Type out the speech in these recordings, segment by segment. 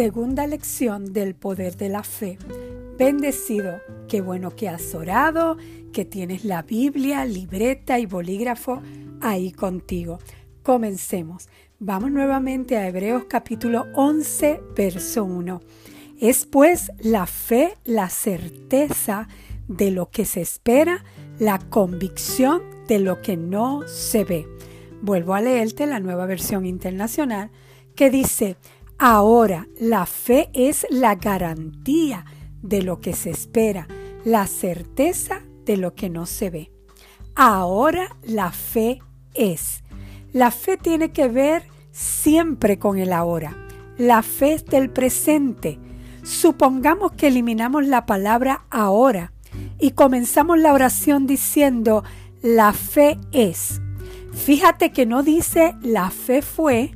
Segunda lección del poder de la fe. Bendecido, qué bueno que has orado, que tienes la Biblia, libreta y bolígrafo ahí contigo. Comencemos. Vamos nuevamente a Hebreos capítulo 11, verso 1. Es pues la fe, la certeza de lo que se espera, la convicción de lo que no se ve. Vuelvo a leerte la nueva versión internacional que dice, ahora la fe es la garantía de lo que se espera, la certeza de lo que no se ve. Ahora la fe es. La fe tiene que ver siempre con el ahora. La fe es del presente. Supongamos que eliminamos la palabra ahora y comenzamos la oración diciendo la fe es. Fíjate que no dice la fe fue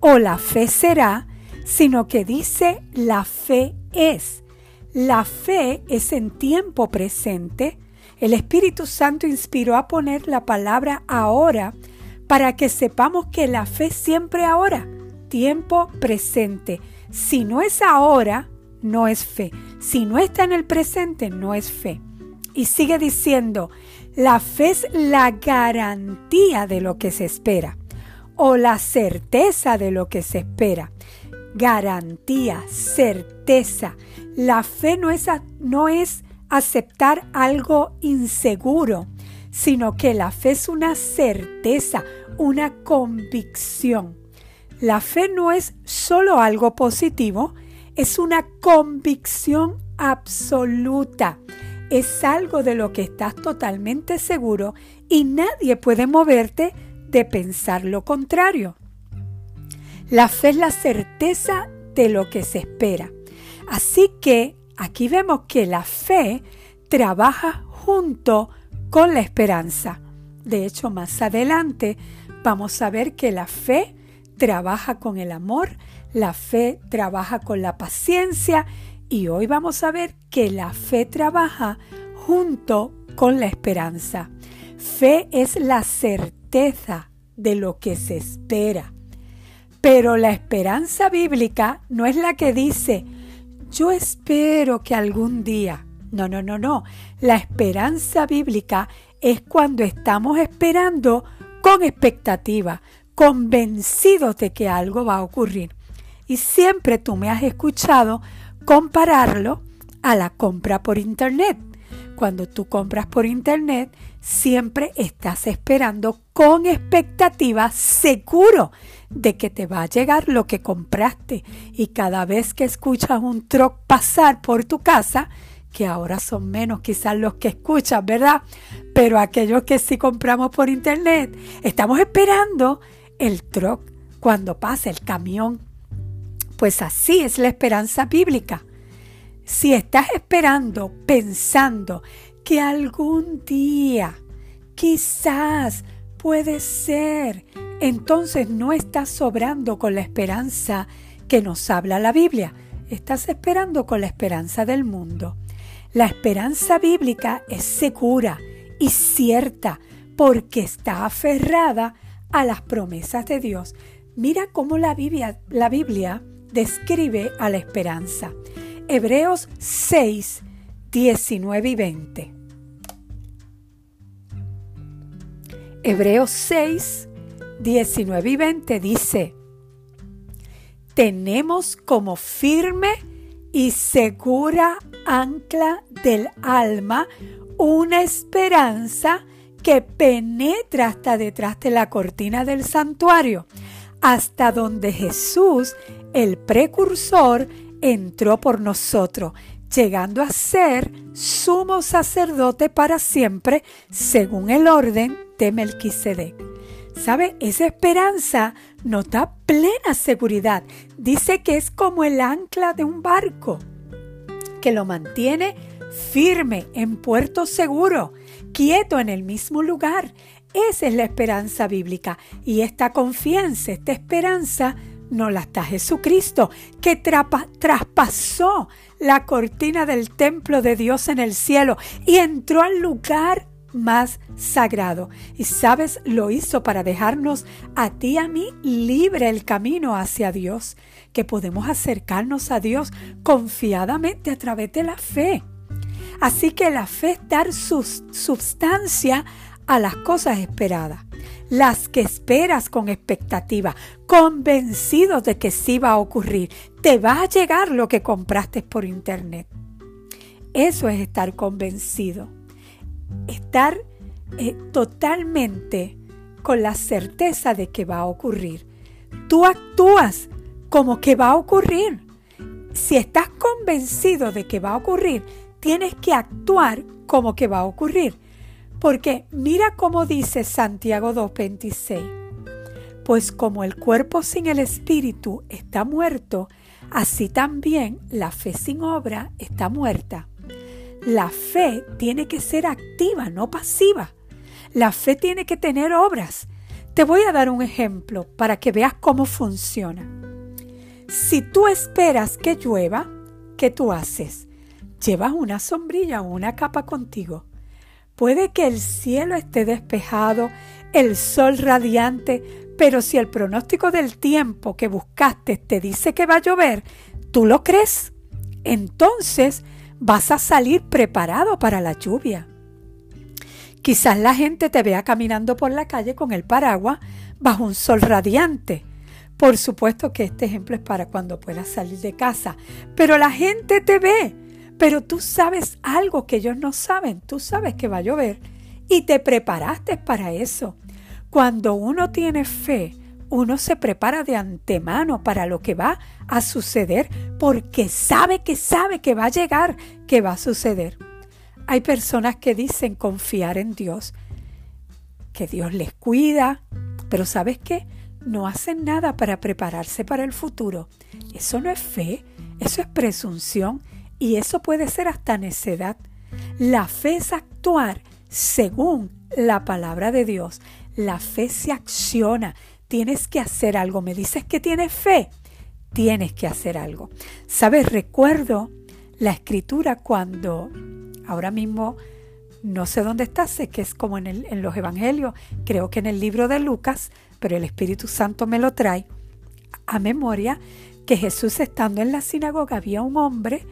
o la fe será, sino que dice la fe es. La fe es en tiempo presente. El Espíritu Santo inspiró a poner la palabra ahora para que sepamos que la fe siempre ahora, tiempo presente. Si no es ahora, no es fe. Si no está en el presente, no es fe. Y sigue diciendo, la fe es la garantía de lo que se espera o la certeza de lo que se espera. Garantía, certeza. La fe no es, no es aceptar algo inseguro, sino que la fe es una certeza, una convicción. La fe no es solo algo positivo, es una convicción absoluta. Es algo de lo que estás totalmente seguro y nadie puede moverte de pensar lo contrario. La fe es la certeza de lo que se espera. Así que aquí vemos que la fe trabaja junto con la esperanza. De hecho, más adelante vamos a ver que la fe trabaja con el amor, la fe trabaja con la paciencia y hoy vamos a ver que la fe trabaja junto con la esperanza. Fe es la certeza de lo que se espera. Pero la esperanza bíblica no es la que dice, yo espero que algún día. No, no, no, no. La esperanza bíblica es cuando estamos esperando con expectativa, convencidos de que algo va a ocurrir. Y siempre tú me has escuchado compararlo a la compra por Internet. Cuando tú compras por Internet, siempre estás esperando con expectativa seguro de que te va a llegar lo que compraste. Y cada vez que escuchas un truck pasar por tu casa, que ahora son menos quizás los que escuchan, ¿verdad? Pero aquellos que sí compramos por internet, estamos esperando el truck cuando pasa el camión. Pues así es la esperanza bíblica. Si estás esperando, pensando que algún día, quizás, puede ser, entonces no estás sobrando con la esperanza que nos habla la Biblia. Estás esperando con la esperanza del mundo. La esperanza bíblica es segura y cierta porque está aferrada a las promesas de Dios. Mira cómo la Biblia, describe a la esperanza. Hebreos 6, 19 y 20. Hebreos 6, 19 y 20 dice, tenemos como firme y segura ancla del alma una esperanza que penetra hasta detrás de la cortina del santuario, hasta donde Jesús, el precursor, entró por nosotros, llegando a ser sumo sacerdote para siempre, según el orden de Melquisedec. ¿Sabe? Esa esperanza nos da plena seguridad. Dice que es como el ancla de un barco, que lo mantiene firme en puerto seguro, quieto en el mismo lugar. Esa es la esperanza bíblica. Y esta confianza, esta esperanza, no la está Jesucristo, que traspasó la cortina del templo de Dios en el cielo y entró al lugar más sagrado. Y sabes, lo hizo para dejarnos a ti y a mí libre el camino hacia Dios, que podemos acercarnos a Dios confiadamente a través de la fe. Así que la fe es dar su sustancia a las cosas esperadas, las que esperas con expectativa, convencidos de que sí va a ocurrir. Te va a llegar lo que compraste por internet. Eso es estar convencido estar eh, totalmente con la certeza de que va a ocurrir. Tú actúas como que va a ocurrir. Si estás convencido de que va a ocurrir, tienes que actuar como que va a ocurrir. Porque mira cómo dice Santiago 2.26. Pues como el cuerpo sin el espíritu está muerto, así también la fe sin obra está muerta. La fe tiene que ser activa, no pasiva. La fe tiene que tener obras. Te voy a dar un ejemplo para que veas cómo funciona. Si tú esperas que llueva, ¿qué tú haces? Llevas una sombrilla o una capa contigo. Puede que el cielo esté despejado, el sol radiante, pero si el pronóstico del tiempo que buscaste te dice que va a llover, ¿tú lo crees? Entonces vas a salir preparado para la lluvia. Quizás la gente te vea caminando por la calle con el paraguas bajo un sol radiante. Por supuesto que este ejemplo es para cuando puedas salir de casa, pero la gente te ve, pero tú sabes algo que ellos no saben, tú sabes que va a llover y te preparaste para eso. Cuando uno tiene fe, uno se prepara de antemano para lo que va a suceder porque sabe que sabe que va a llegar, que va a suceder. Hay personas que dicen confiar en Dios, que Dios les cuida, pero ¿sabes qué? No hacen nada para prepararse para el futuro. Eso no es fe, eso es presunción y eso puede ser hasta necedad. La fe es actuar según la palabra de Dios. La fe se acciona, tienes que hacer algo. Me dices que tienes fe, tienes que hacer algo. Sabes, recuerdo la escritura cuando ahora mismo no sé dónde está, sé que es como en, en los evangelios, creo que en el libro de Lucas, pero el Espíritu Santo me lo trae a memoria que Jesús estando en la sinagoga había un hombre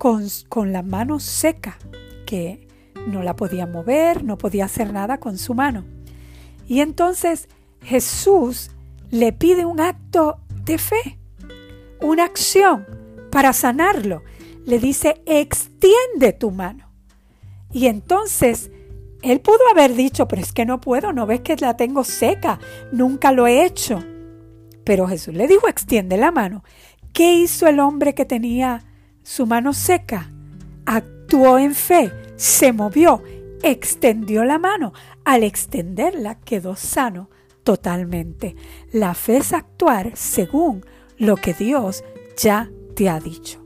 con, la mano seca, que no la podía mover, no podía hacer nada con su mano. Y entonces Jesús le pide un acto de fe, una acción para sanarlo. Le dice, extiende tu mano. Y entonces él pudo haber dicho, pero es que no puedo, no ves que la tengo seca, nunca lo he hecho. Pero Jesús le dijo, extiende la mano. ¿Qué hizo el hombre que tenía su mano seca? Actuó en fe, se movió, extendió la mano. Al extenderla quedó sano totalmente. La fe es actuar según lo que Dios ya te ha dicho.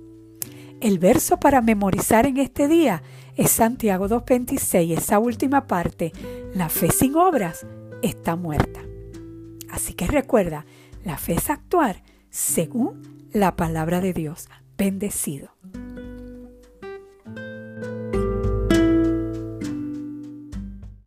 El verso para memorizar en este día es Santiago 2.26, esa última parte. La fe sin obras está muerta. Así que recuerda, la fe es actuar según la palabra de Dios. Bendecido.